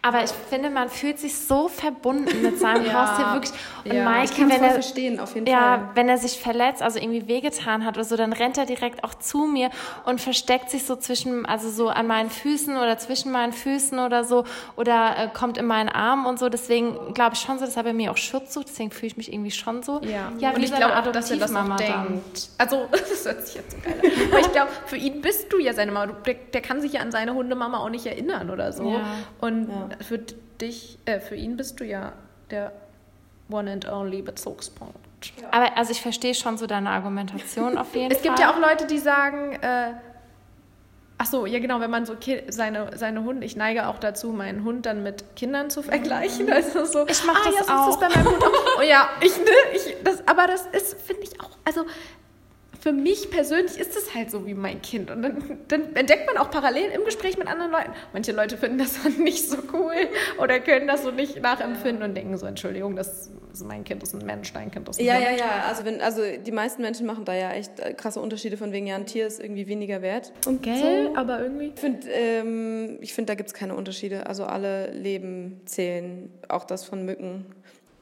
Aber ich finde, man fühlt sich so verbunden mit seinem ja. Haustier wirklich. Und ja. Kann wenn er verstehen, auf jeden ja, Fall. wenn er sich verletzt, also irgendwie wehgetan hat oder so, dann rennt er direkt auch zu mir und versteckt sich so zwischen, also so an meinen Füßen oder zwischen meinen Füßen oder so oder äh, kommt in meinen Arm und so. Deswegen glaube ich schon so, dass er bei mir auch Schutz sucht. Deswegen fühle ich mich irgendwie schon so. Ja, ja und ich glaube auch, dass er das auch denkt. Also das hört sich jetzt so geil an. Aber ich glaube, für ihn bist du ja seine Mama. Der, der, kann sich ja an seine Hundemama auch nicht erinnern oder so. Ja. Und ja. für dich, äh, für ihn bist du ja der One and Only Bezugspunkt. Ja. Aber also ich verstehe schon so deine Argumentation auf jeden Fall. Es gibt ja auch Leute, die sagen, äh, Ach so, ja genau, wenn man so seine, seine Hunde, ich neige auch dazu, meinen Hund dann mit Kindern zu vergleichen. Also so, ich mache ah, das ja, auch. Das bei meinem Hund auch. Oh ja, ich, ne, ich, das, aber das ist, finde ich auch, also für mich persönlich ist es halt so wie mein Kind. Und dann, dann, entdeckt man auch parallel im Gespräch mit anderen Leuten. Manche Leute finden das dann nicht so cool oder können das so nicht nachempfinden und denken so, Entschuldigung, das ist mein Kind, das ist ein Mensch, dein Kind ist ein Ja, Hund. ja, ja. Also, wenn, also die meisten Menschen machen da ja echt äh, krasse Unterschiede von wegen, ja, ein Tier ist irgendwie weniger wert. Und Gell, so. aber irgendwie. Ich finde, ähm, find, da gibt es keine Unterschiede. Also alle Leben zählen, auch das von Mücken.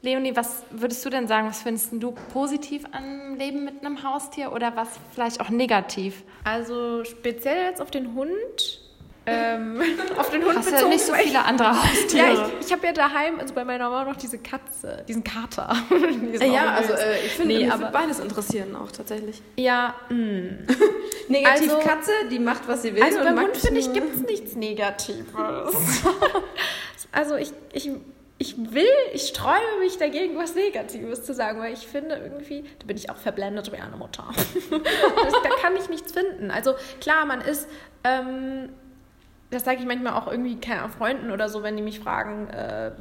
Leonie, was würdest du denn sagen? Was findest du positiv am Leben mit einem Haustier oder was vielleicht auch negativ? Also speziell jetzt auf den Hund. Ähm, auf den Hund Hast bezogen. Ja nicht so viele andere Haustiere. Ja, ich, ich habe ja daheim, also bei meiner Mama noch diese Katze, diesen Kater. ja, also äh, ich finde, nee, aber beides interessieren auch tatsächlich. Ja, mh. Mm. Negativ also, Katze, die macht, was sie will. Also beim Hund finde ich, gibt es nichts Negatives. also ich, ich ich will, ich sträube mich dagegen, was Negatives zu sagen, weil ich finde irgendwie, da bin ich auch verblendet wie eine Mutter. das, da kann ich nichts finden. Also klar, man ist, ähm, das sage ich manchmal auch irgendwie keine Freunden oder so, wenn die mich fragen, äh,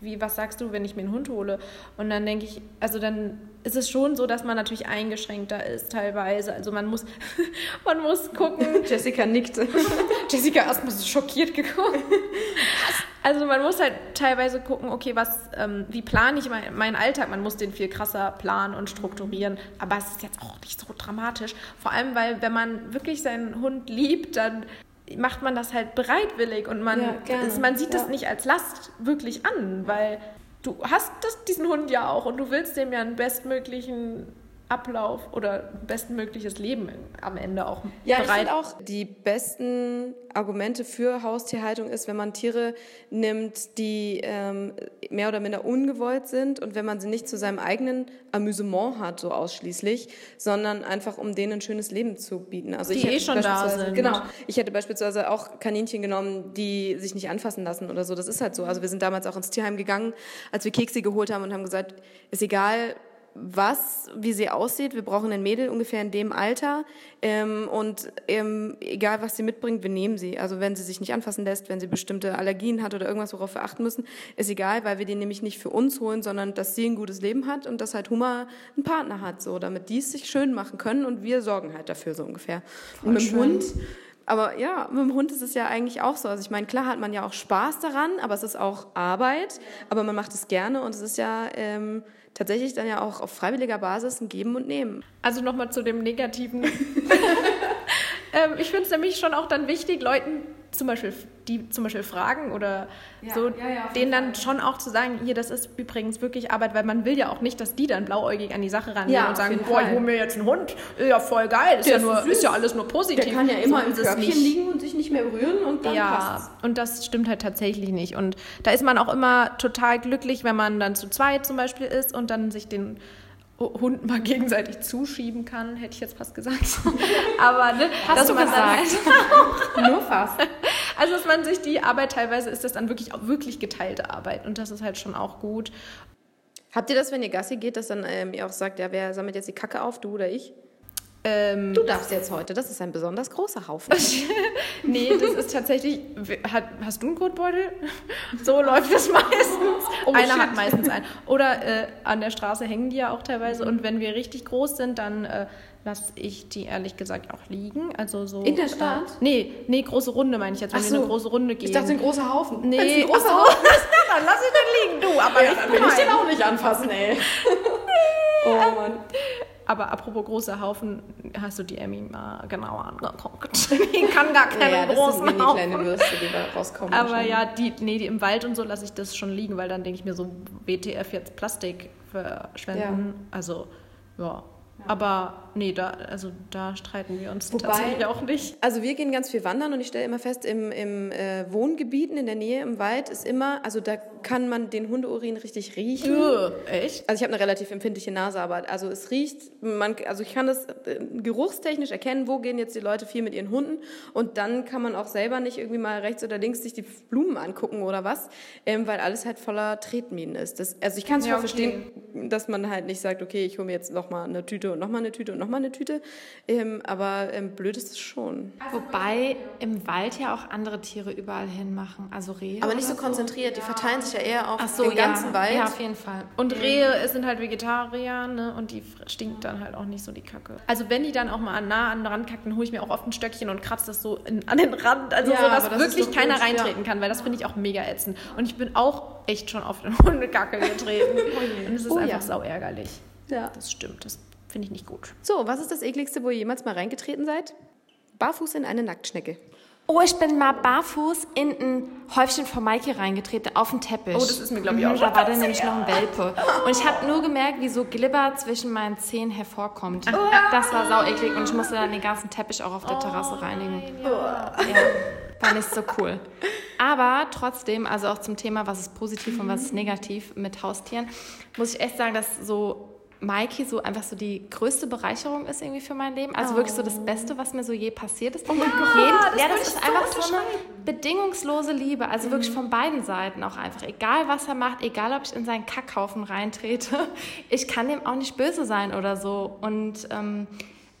wie, was sagst du, wenn ich mir einen Hund hole? Und dann denke ich, also dann ist es schon so, dass man natürlich eingeschränkter ist teilweise. Also man muss, man muss gucken. Jessica nickte. Jessica erstmal so schockiert geguckt. Also man muss halt teilweise gucken, okay, was, ähm, wie plane ich mein, meinen Alltag? Man muss den viel krasser planen und strukturieren. Aber es ist jetzt auch nicht so dramatisch. Vor allem, weil wenn man wirklich seinen Hund liebt, dann macht man das halt bereitwillig und man, ja, ist, man sieht ja. das nicht als Last wirklich an, weil du hast das, diesen Hund ja auch und du willst dem ja einen bestmöglichen Ablauf oder bestmögliches Leben am Ende auch ja, bereit. Ja, ich finde auch, die besten Argumente für Haustierhaltung ist, wenn man Tiere nimmt, die ähm, mehr oder minder ungewollt sind und wenn man sie nicht zu seinem eigenen Amüsement hat, so ausschließlich, sondern einfach um denen ein schönes Leben zu bieten. Also die ich eh schon da sind. Genau. Ich hätte beispielsweise auch Kaninchen genommen, die sich nicht anfassen lassen oder so. Das ist halt so. Also wir sind damals auch ins Tierheim gegangen, als wir Kekse geholt haben und haben gesagt, ist egal, was, wie sie aussieht. Wir brauchen ein Mädel ungefähr in dem Alter. Ähm, und ähm, egal, was sie mitbringt, wir nehmen sie. Also wenn sie sich nicht anfassen lässt, wenn sie bestimmte Allergien hat oder irgendwas, worauf wir achten müssen, ist egal, weil wir die nämlich nicht für uns holen, sondern dass sie ein gutes Leben hat und dass halt Huma einen Partner hat, so, damit die es sich schön machen können und wir sorgen halt dafür so ungefähr. Voll und mit dem Hund aber ja, mit dem Hund ist es ja eigentlich auch so. Also ich meine, klar hat man ja auch Spaß daran, aber es ist auch Arbeit, aber man macht es gerne und es ist ja ähm, tatsächlich dann ja auch auf freiwilliger Basis ein Geben und Nehmen. Also nochmal zu dem Negativen. ähm, ich finde es nämlich schon auch dann wichtig, Leuten zum Beispiel, die zum Beispiel fragen oder ja, so, ja, ja, denen dann schon auch zu sagen, hier, das ist übrigens wirklich Arbeit, weil man will ja auch nicht, dass die dann blauäugig an die Sache rangehen und sagen, boah, ich hole mir jetzt einen Hund, ist ja voll geil, ist, ja, nur, ist ja alles nur positiv. Der kann ja immer so im Körbchen liegen und sich nicht mehr rühren und dann ja, passt's. und das stimmt halt tatsächlich nicht. Und da ist man auch immer total glücklich, wenn man dann zu zweit zum Beispiel ist und dann sich den Hund mal gegenseitig zuschieben kann, hätte ich jetzt fast gesagt. Aber ne, Hast dass du man gesagt. Dann nur fast. Also dass man sich die Arbeit teilweise ist das dann wirklich auch wirklich geteilte Arbeit und das ist halt schon auch gut. Habt ihr das, wenn ihr Gassi geht, dass dann ähm, ihr auch sagt, ja, wer sammelt jetzt die Kacke auf, du oder ich? Ähm, du darfst jetzt heute, das ist ein besonders großer Haufen. nee, das ist tatsächlich. Hat, hast du einen Kotbeutel? so läuft es meistens. Oh, Einer shit. hat meistens einen. Oder äh, an der Straße hängen die ja auch teilweise. Und wenn wir richtig groß sind, dann äh, lasse ich die ehrlich gesagt auch liegen. Also so, In der Stadt? Äh, nee, nee, große Runde meine ich jetzt, wenn so. wir eine große Runde gehen. Ich dachte, ein großer Haufen. Nee, ein großer Haufen ist, dann lass ich den liegen, du. Aber ja, dann will ich den auch nicht anfassen, ey. oh Mann. Aber apropos großer Haufen, hast du die Emmy mal genauer angeguckt? die kann gar keine naja, großen das Haufen. kleine Würste, die da rauskommen. Aber ja, die, nee, die im Wald und so lasse ich das schon liegen, weil dann denke ich mir so, WTF jetzt Plastik verschwenden. Ja. Also, ja, aber nee, da, also da streiten wir uns Wobei, tatsächlich auch nicht. Also wir gehen ganz viel wandern und ich stelle immer fest, im, im äh, Wohngebieten in der Nähe im Wald ist immer, also da kann man den Hundeurin richtig riechen. Uh, echt? Also ich habe eine relativ empfindliche Nase, aber also es riecht, man, also ich kann das äh, geruchstechnisch erkennen, wo gehen jetzt die Leute viel mit ihren Hunden und dann kann man auch selber nicht irgendwie mal rechts oder links sich die Blumen angucken oder was, ähm, weil alles halt voller Tretminen ist. Das, also ich kann es ja, okay. verstehen, dass man halt nicht sagt, okay, ich hole mir jetzt noch mal eine Tüte und nochmal eine Tüte und nochmal eine Tüte. Ähm, aber ähm, blöd ist es schon. Wobei im Wald ja auch andere Tiere überall hinmachen, also Rehe. Aber nicht so konzentriert, die verteilen sich ja eher auf so, den ganzen ja. Wald. Ja, auf jeden Fall. Und Rehe sind halt Vegetarier, ne? Und die stinkt dann halt auch nicht so die Kacke. Also wenn die dann auch mal nah an den Rand kacken, hole ich mir auch oft ein Stöckchen und kratze das so in, an den Rand. Also Ja, so, dass das wirklich keiner gut, reintreten ja. kann, weil das finde ich auch mega ätzend. Und ich bin auch echt schon auf den Hundekacke getreten. und es ist Oh einfach ja. sau ärgerlich. Ja. Das stimmt, das finde ich nicht gut. So, was ist das ekligste, wo ihr jemals mal reingetreten seid? Barfuß in eine Nacktschnecke. Oh, ich bin mal barfuß in ein Häufchen von Maike reingetreten, auf den Teppich. Oh, das ist mir, glaub ich, auch Mhm, schon Da war dann nämlich noch ein Welpe. Und ich habe nur gemerkt, wie so Glibber zwischen meinen Zähnen hervorkommt. Das war sau eklig und ich musste dann den ganzen Teppich auch auf der Terrasse reinigen. Ja, war nicht so cool. Aber trotzdem, also auch zum Thema, was ist positiv und was ist negativ mit Haustieren, muss ich echt sagen, dass so Maiki so einfach so die größte Bereicherung ist irgendwie für mein Leben. Also wirklich so das Beste, was mir so je passiert ist. Oh mein Gott, das ja, das ist so einfach so eine bedingungslose Liebe. Also wirklich von beiden Seiten auch einfach. Egal, was er macht, egal, ob ich in seinen Kackhaufen reintrete, ich kann dem auch nicht böse sein oder so. Und ähm,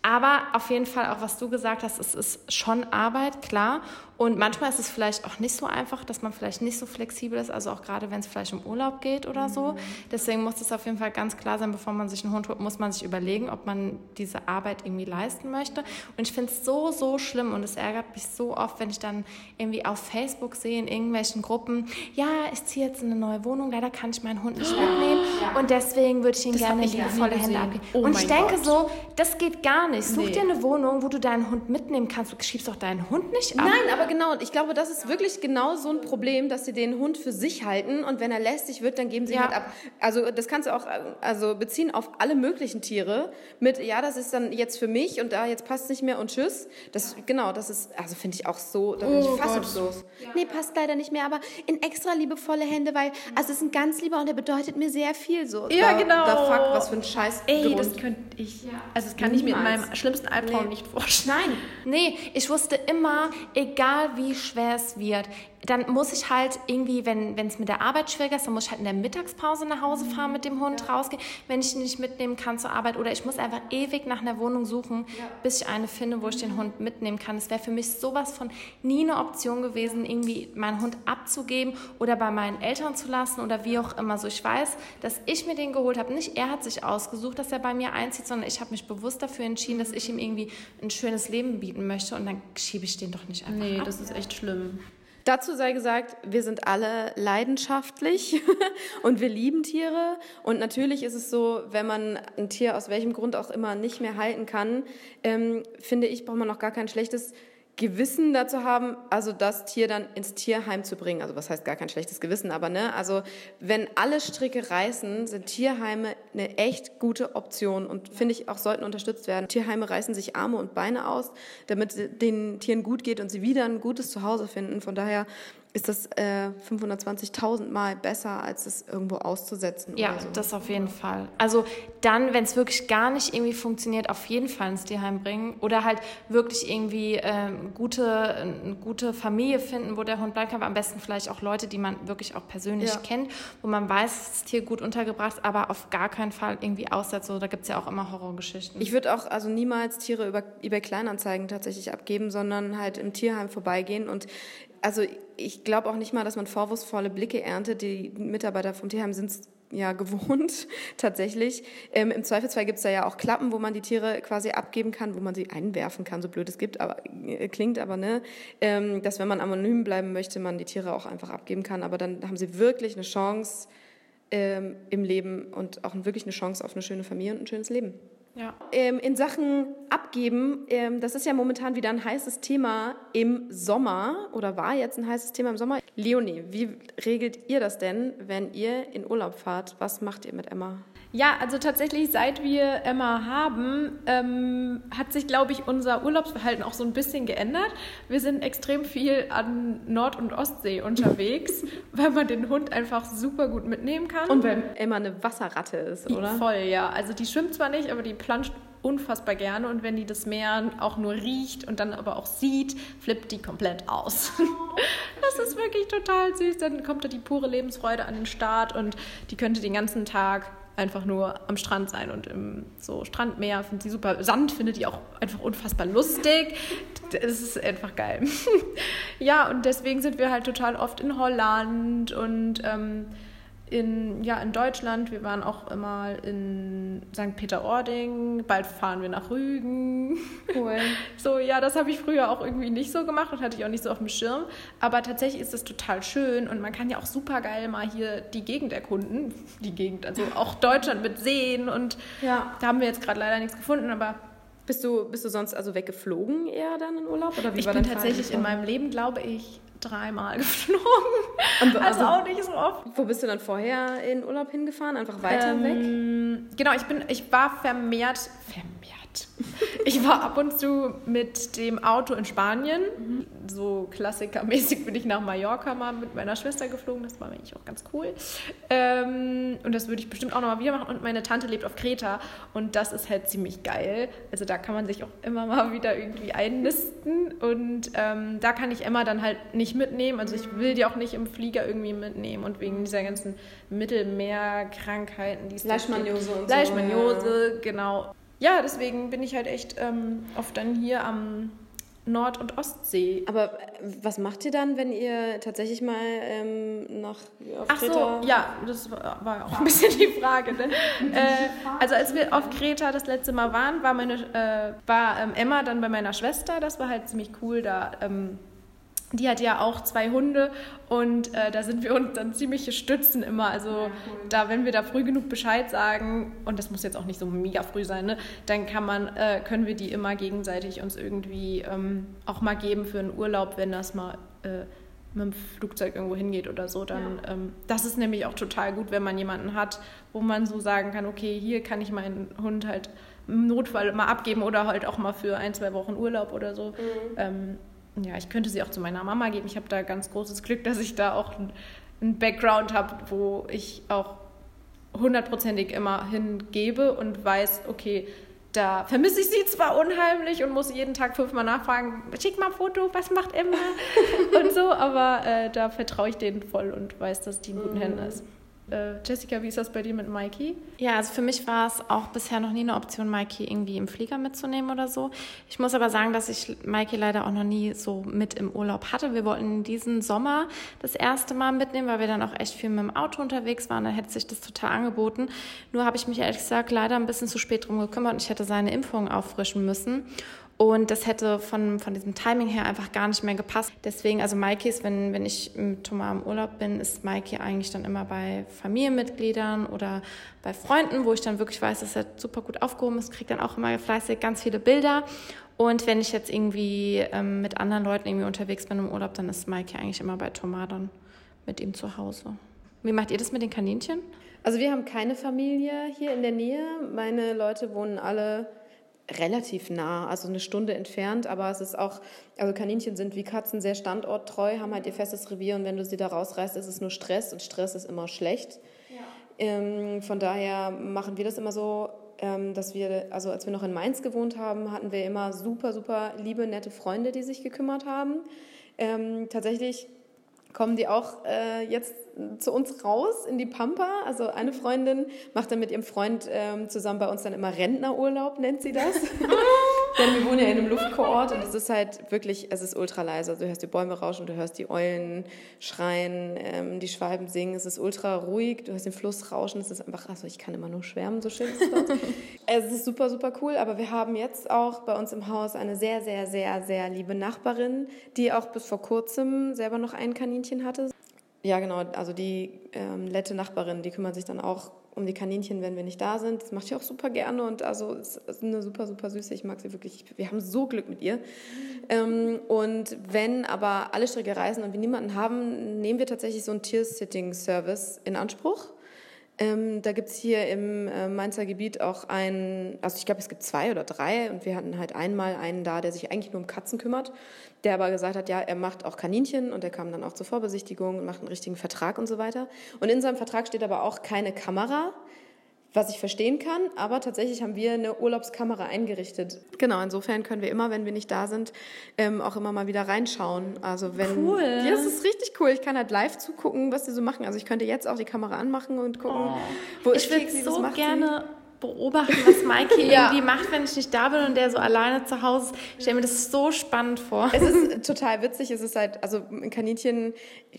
aber auf jeden Fall auch, was du gesagt hast, es ist schon Arbeit, klar. Und manchmal ist es vielleicht auch nicht so einfach, dass man vielleicht nicht so flexibel ist, also auch gerade wenn es vielleicht um Urlaub geht oder so. Deswegen muss es auf jeden Fall ganz klar sein, bevor man sich einen Hund holt, muss man sich überlegen, ob man diese Arbeit irgendwie leisten möchte. Und ich finde es so, so schlimm und es ärgert mich so oft, wenn ich dann irgendwie auf Facebook sehe, in irgendwelchen Gruppen, ja, ich ziehe jetzt in eine neue Wohnung, leider kann ich meinen Hund nicht mitnehmen und deswegen würde ich ihn gerne noch nie liebevolle Hände abgeben. Oh und ich denke Gott. so, das geht gar nicht. Such Nee. dir eine Wohnung, wo du deinen Hund mitnehmen kannst. Du schiebst doch deinen Hund nicht ab. Nein, aber genau, ich glaube, das ist wirklich genau so ein Problem, dass sie den Hund für sich halten und wenn er lästig wird, dann geben sie ihn Ja. halt ab. Also das kannst du auch äh, also beziehen auf alle möglichen Tiere mit, ja, das ist dann jetzt für mich und da jetzt passt nicht mehr und tschüss. Das, genau, das ist, also finde ich auch so, da bin ich Oh fassungslos. Nee, passt leider nicht mehr, aber in extra liebevolle Hände, weil, also es ist ein ganz lieber und der bedeutet mir sehr viel so. Ja, da, genau. Da fuck, was für ein Scheiß Ey, das könnte ich. Also das kann ich mir in Niemals. Meinem schlimmsten Albtraum Nee. nicht vorstellen. Nein, nee, ich wusste immer, egal wie schwer es wird, dann muss ich halt irgendwie, wenn es mit der Arbeit schwieriger ist, dann muss ich halt in der Mittagspause nach Hause fahren mit dem Hund rausgehen, wenn ich ihn nicht mitnehmen kann zur Arbeit. Oder ich muss einfach ewig nach einer Wohnung suchen, bis ich eine finde, wo ich den Hund mitnehmen kann. Es wäre für mich sowas von nie eine Option gewesen, irgendwie meinen Hund abzugeben oder bei meinen Eltern zu lassen oder wie auch immer. So, ich weiß, dass ich mir den geholt habe. Nicht er hat sich ausgesucht, dass er bei mir einzieht, sondern ich habe mich bewusst dafür entschieden, dass ich ihm irgendwie ein schönes Leben bieten möchte und dann schiebe ich den doch nicht einfach Nee, ab. das ist echt schlimm. Dazu sei gesagt, wir sind alle leidenschaftlich und wir lieben Tiere. Und natürlich ist es so, wenn man ein Tier aus welchem Grund auch immer nicht mehr halten kann, ähm, finde ich, braucht man noch gar kein schlechtes Gewissen dazu haben, also das Tier dann ins Tierheim zu bringen. Also was heißt gar kein schlechtes Gewissen, aber ne, also wenn alle Stricke reißen, sind Tierheime eine echt gute Option und finde ich auch sollten unterstützt werden. Tierheime reißen sich Arme und Beine aus, damit den Tieren gut geht und sie wieder ein gutes Zuhause finden. Von daher ist das äh, 520.000 Mal besser, als es irgendwo auszusetzen. Ja, so. das auf jeden Fall. Also dann, wenn es wirklich gar nicht irgendwie funktioniert, auf jeden Fall ins Tierheim bringen oder halt wirklich irgendwie ähm, gute, eine gute Familie finden, wo der Hund bleiben kann. Aber am besten vielleicht auch Leute, die man wirklich auch persönlich Ja. kennt, wo man weiß, dass das Tier gut untergebracht ist, aber auf gar keinen Fall irgendwie aussetzt. So, da gibt es ja auch immer Horrorgeschichten. Ich würde auch also niemals Tiere über eBay Kleinanzeigen tatsächlich abgeben, sondern halt im Tierheim vorbeigehen und also ich glaube auch nicht mal, dass man vorwurfsvolle Blicke erntet. Die Mitarbeiter vom Tierheim sind es ja gewohnt, tatsächlich. Ähm, Im Zweifelsfall gibt es da ja auch Klappen, wo man die Tiere quasi abgeben kann, wo man sie einwerfen kann, so blöd es gibt, aber äh, klingt aber, ne? Ähm, dass wenn man anonym bleiben möchte, man die Tiere auch einfach abgeben kann. Aber dann haben sie wirklich eine Chance ähm, im Leben und auch wirklich eine Chance auf eine schöne Familie und ein schönes Leben. Ja. Ähm, in Sachen Abgeben, ähm, das ist ja momentan wieder ein heißes Thema im Sommer oder war jetzt ein heißes Thema im Sommer. Leonie, wie regelt ihr das denn, wenn ihr in Urlaub fahrt? Was macht ihr mit Emma? Ja, also tatsächlich, seit wir Emma haben, ähm, hat sich, glaube ich, unser Urlaubsverhalten auch so ein bisschen geändert. Wir sind extrem viel an Nord- und Ostsee unterwegs, weil man den Hund einfach super gut mitnehmen kann. Und weil Emma eine Wasserratte ist, oder? Voll, ja. Also die schwimmt zwar nicht, aber die planscht unfassbar gerne und wenn die das Meer auch nur riecht und dann aber auch sieht, flippt die komplett aus. Das ist wirklich total süß. Dann kommt da die pure Lebensfreude an den Start und die könnte den ganzen Tag einfach nur am Strand sein und im so Strandmeer findet sie super. Sand findet die auch einfach unfassbar lustig. Das ist einfach geil. ja, und deswegen sind wir halt total oft in Holland und ähm, in, ja, in Deutschland. Wir waren auch immer in St. Peter-Ording. Bald fahren wir nach Rügen. Cool. So, ja, das habe ich früher auch irgendwie nicht so gemacht und hatte ich auch nicht so auf dem Schirm. Aber tatsächlich ist es total schön und man kann ja auch super geil mal hier die Gegend erkunden. Die Gegend, also auch Deutschland mit Seen und ja. da haben wir jetzt gerade leider nichts gefunden, aber bist du, bist du sonst also weggeflogen eher dann in Urlaub? Oder wie ich bin tatsächlich in meinem Leben, glaube ich, dreimal geflogen. Und, also, also, auch nicht so oft. Wo bist du dann vorher in Urlaub hingefahren? Einfach weiter ähm, weg? Genau, ich, bin, ich war vermehrt, vermehrt ich war ab und zu mit dem Auto in Spanien. Mhm. So klassikermäßig bin ich nach Mallorca mal mit meiner Schwester geflogen. Das war eigentlich auch ganz cool. Ähm, und das würde ich bestimmt auch nochmal wieder machen. Und meine Tante lebt auf Kreta. Und das ist halt ziemlich geil. Also da kann man sich auch immer mal wieder irgendwie einnisten. Und ähm, da kann ich Emma dann halt nicht mitnehmen. Also ich will die auch nicht im Flieger irgendwie mitnehmen. Und wegen dieser ganzen Mittelmeerkrankheiten, die es Leishmaniose und so. Leishmaniose, genau ja, deswegen bin ich halt echt ähm, oft dann hier am Nord- und Ostsee. Aber äh, was macht ihr dann, wenn ihr tatsächlich mal ähm, nach auf Ach Kreta so, ja, das war auch ein bisschen die Frage. Ne? äh, also als wir auf Kreta das letzte Mal waren, war meine äh, war ähm, Emma dann bei meiner Schwester. Das war halt ziemlich cool. Da ähm, die hat ja auch zwei Hunde und äh, da sind wir uns dann ziemliche Stützen immer. Also ja, cool. da, wenn wir da früh genug Bescheid sagen, und das muss jetzt auch nicht so mega früh sein, ne, dann kann man, äh, können wir die immer gegenseitig uns irgendwie ähm, auch mal geben für einen Urlaub, wenn das mal äh, mit dem Flugzeug irgendwo hingeht oder so. Dann, ja. ähm, das ist nämlich auch total gut, wenn man jemanden hat, wo man so sagen kann, okay, hier kann ich meinen Hund halt im Notfall mal abgeben oder halt auch mal für ein, zwei Wochen Urlaub oder so. Mhm. Ähm, ja, ich könnte sie auch zu meiner Mama geben. Ich habe da ganz großes Glück, dass ich da auch einen Background habe, wo ich auch hundertprozentig immer hingebe und weiß, okay, da vermisse ich sie zwar unheimlich und muss jeden Tag fünfmal nachfragen, schick mal ein Foto, was macht Emma und so, aber äh, da vertraue ich denen voll und weiß, dass die in guten Händen ist. Äh, Jessica, wie ist das bei dir mit Mikey? Ja, also für mich war es auch bisher noch nie eine Option, Mikey irgendwie im Flieger mitzunehmen oder so. Ich muss aber sagen, dass ich Mikey leider auch noch nie so mit im Urlaub hatte. Wir wollten diesen Sommer das erste Mal mitnehmen, weil wir dann auch echt viel mit dem Auto unterwegs waren. Da hätte sich das total angeboten. Nur habe ich mich ehrlich gesagt leider ein bisschen zu spät drum gekümmert und ich hätte seine Impfung auffrischen müssen. Und das hätte von, von diesem Timing her einfach gar nicht mehr gepasst. Deswegen, also Maiki ist, wenn, wenn ich mit Thomas im Urlaub bin, ist Maiki eigentlich dann immer bei Familienmitgliedern oder bei Freunden, wo ich dann wirklich weiß, dass er super gut aufgehoben ist, kriegt dann auch immer fleißig ganz viele Bilder. Und wenn ich jetzt irgendwie ähm, mit anderen Leuten irgendwie unterwegs bin im Urlaub, dann ist Maiki eigentlich immer bei Thomas dann mit ihm zu Hause. Wie macht ihr das mit den Kaninchen? Also wir haben keine Familie hier in der Nähe. Meine Leute wohnen alle relativ nah, also eine Stunde entfernt, aber es ist auch, also Kaninchen sind wie Katzen sehr standorttreu, haben halt ihr festes Revier und wenn du sie da rausreißt, ist es nur Stress und Stress ist immer schlecht. Ja. Ähm, von daher machen wir das immer so, ähm, dass wir, also als wir noch in Mainz gewohnt haben, hatten wir immer super, super liebe, nette Freunde, die sich gekümmert haben. Ähm, tatsächlich kommen die auch äh, jetzt zu uns raus in die Pampa. Also eine Freundin macht dann mit ihrem Freund ähm, zusammen bei uns dann immer Rentnerurlaub, nennt sie das. Denn wir wohnen ja in einem Luftkurort und es ist halt wirklich, es ist ultra leise. Also du hörst die Bäume rauschen, du hörst die Eulen schreien, ähm, die Schwalben singen. Es ist ultra ruhig, du hörst den Fluss rauschen. Es ist einfach, also ich kann immer nur schwärmen, so schön ist es dort. es ist super, super cool. Aber wir haben jetzt auch bei uns im Haus eine sehr, sehr, sehr, sehr liebe Nachbarin, die auch bis vor kurzem selber noch ein Kaninchen hatte. Ja, genau. Also die ähm, nette Nachbarin, die kümmert sich dann auch um die Kaninchen, wenn wir nicht da sind. Das macht sie auch super gerne und also es ist eine super, super süße. Ich mag sie wirklich. Wir haben so Glück mit ihr. Ähm, und wenn aber alle Stricke reisen und wir niemanden haben, nehmen wir tatsächlich so einen Tier-Sitting-Service in Anspruch. Ähm, da gibt es hier im äh, Mainzer Gebiet auch einen, also ich glaube, es gibt zwei oder drei und wir hatten halt einmal einen da, der sich eigentlich nur um Katzen kümmert, der aber gesagt hat, ja, er macht auch Kaninchen und er kam dann auch zur Vorbesichtigung und macht einen richtigen Vertrag und so weiter. Und in seinem Vertrag steht aber auch keine Kamera, was ich verstehen kann, aber tatsächlich haben wir eine Urlaubskamera eingerichtet. Genau, insofern können wir immer, wenn wir nicht da sind, ähm, auch immer mal wieder reinschauen. Also wenn Cool. ja, das ist richtig cool. Ich kann halt live zugucken, was die so machen. Also ich könnte jetzt auch die Kamera anmachen und gucken, wo ist Ich Keksi, was so gerne beobachten, was Maike Ja. irgendwie macht, wenn ich nicht da bin und der so alleine zu Hause ist. Ich stelle mir das so spannend vor. Es ist total witzig. Es ist halt, also Kaninchen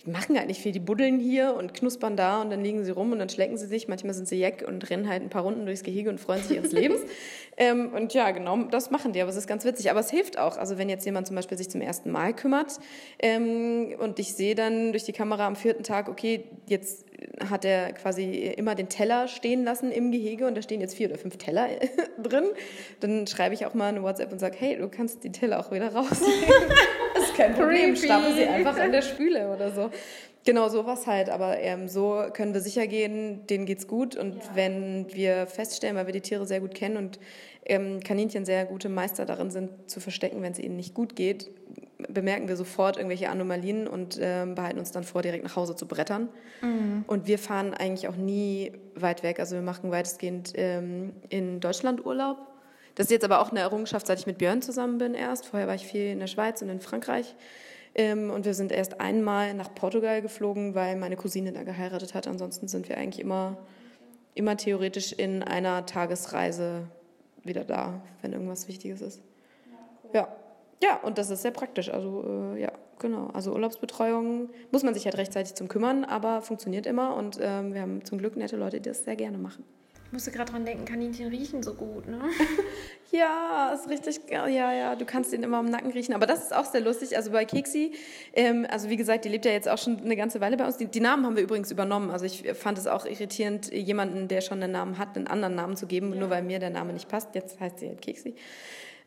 machen halt nicht viel. Die buddeln hier und knuspern da und dann liegen sie rum und dann schlecken sie sich. Manchmal sind sie jeck und rennen halt ein paar Runden durchs Gehege und freuen sich ihres Lebens. Ähm, und ja, genau, das machen die. Aber es ist ganz witzig. Aber es hilft auch. Also wenn jetzt jemand zum Beispiel sich zum ersten Mal kümmert ähm, und ich sehe dann durch die Kamera am vierten Tag, okay, jetzt hat er quasi immer den Teller stehen lassen im Gehege und da stehen jetzt vier oder fünf Teller drin. Dann schreibe ich auch mal eine WhatsApp und sage, hey, du kannst die Teller auch wieder rausnehmen. das ist kein Problem, stapel sie einfach an der Spüle oder so. Genau, sowas halt. Aber ähm, so können wir sicher gehen, denen geht's gut. Und wenn wir feststellen, weil wir die Tiere sehr gut kennen und ähm, Kaninchen sehr gute Meister darin sind, zu verstecken, wenn es ihnen nicht gut geht, bemerken wir sofort irgendwelche Anomalien und ähm, behalten uns dann vor, direkt nach Hause zu brettern. Und wir fahren eigentlich auch nie weit weg. Also wir machen weitestgehend ähm, in Deutschland Urlaub. Das ist jetzt aber auch eine Errungenschaft, seit ich mit Björn zusammen bin erst. Vorher war ich viel in der Schweiz und in Frankreich. Ähm, und wir sind erst einmal nach Portugal geflogen, weil meine Cousine da geheiratet hat. Ansonsten sind wir eigentlich immer, immer theoretisch in einer Tagesreise wieder da, wenn irgendwas Wichtiges ist. Ja, ja, und das ist sehr praktisch. Also äh, ja, genau. Also Urlaubsbetreuung muss man sich halt rechtzeitig zum kümmern, aber funktioniert immer. Und ähm, wir haben zum Glück nette Leute, die das sehr gerne machen. Ich musste gerade dran denken, Kaninchen riechen so gut, ne? Ja, ist richtig, ja, ja, du kannst ihn immer am Nacken riechen. Aber das ist auch sehr lustig. Also bei Keksi, ähm, also wie gesagt, die lebt ja jetzt auch schon eine ganze Weile bei uns. Die, die Namen haben wir übrigens übernommen. Also ich fand es auch irritierend, jemanden, der schon einen Namen hat, einen anderen Namen zu geben, nur weil mir der Name nicht passt. Jetzt heißt sie halt Keksi.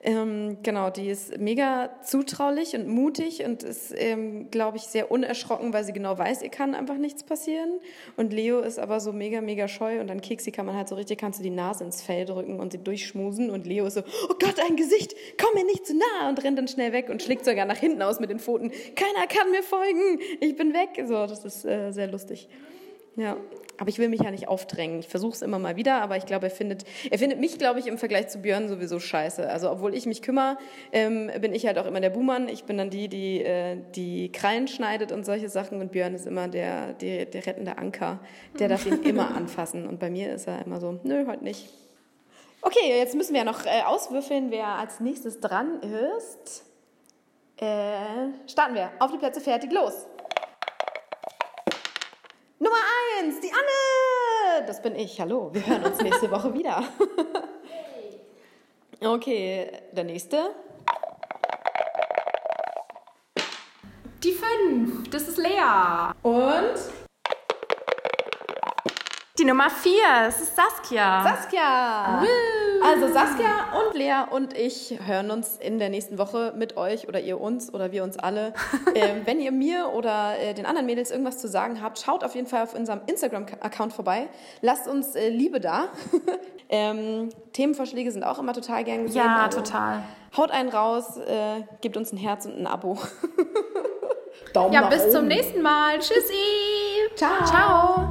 Ähm, genau, die ist mega zutraulich und mutig und ist, ähm, glaube ich, sehr unerschrocken, weil sie genau weiß, ihr kann einfach nichts passieren. Und Leo ist aber so mega, mega scheu und an Keksi kann man halt so richtig, kannst du die Nase ins Fell drücken und sie durchschmusen und Leo ist so, oh Gott, ein Gesicht, komm mir nicht zu nah und rennt dann schnell weg und schlägt sogar nach hinten aus mit den Pfoten. Keiner kann mir folgen, ich bin weg. So, das ist äh, sehr lustig. Ja, aber ich will mich ja nicht aufdrängen. Ich versuche es immer mal wieder, aber ich glaube, er findet, er findet mich, glaube ich, im Vergleich zu Björn sowieso scheiße. Also obwohl ich mich kümmere, ähm, bin ich halt auch immer der Buhmann. Ich bin dann die, die äh, die Krallen schneidet und solche Sachen. Und Björn ist immer der, der, der rettende Anker. Der darf ihn immer anfassen. Und bei mir ist er immer so, nö, heute nicht. Okay, jetzt müssen wir ja noch äh, auswürfeln, wer als nächstes dran ist. Äh, starten wir. Auf die Plätze, fertig, los. Das bin ich. Hallo, wir hören uns nächste Woche wieder. Okay, der nächste. Die fünf, das ist Lea. Und Die Nummer vier, das ist Saskia. Saskia. Also Saskia und Lea und ich hören uns in der nächsten Woche mit euch oder ihr uns oder wir uns alle. ähm, wenn ihr mir oder äh, den anderen Mädels irgendwas zu sagen habt, schaut auf jeden Fall auf unserem Instagram-Account vorbei. Lasst uns äh, Liebe da. ähm, Themenvorschläge sind auch immer total gern gesehen. ja, also total. Haut einen raus, äh, gebt uns ein Herz und ein Abo. Daumen Ja, nach bis zum oben. nächsten Mal. Tschüssi. Ciao. Ciao.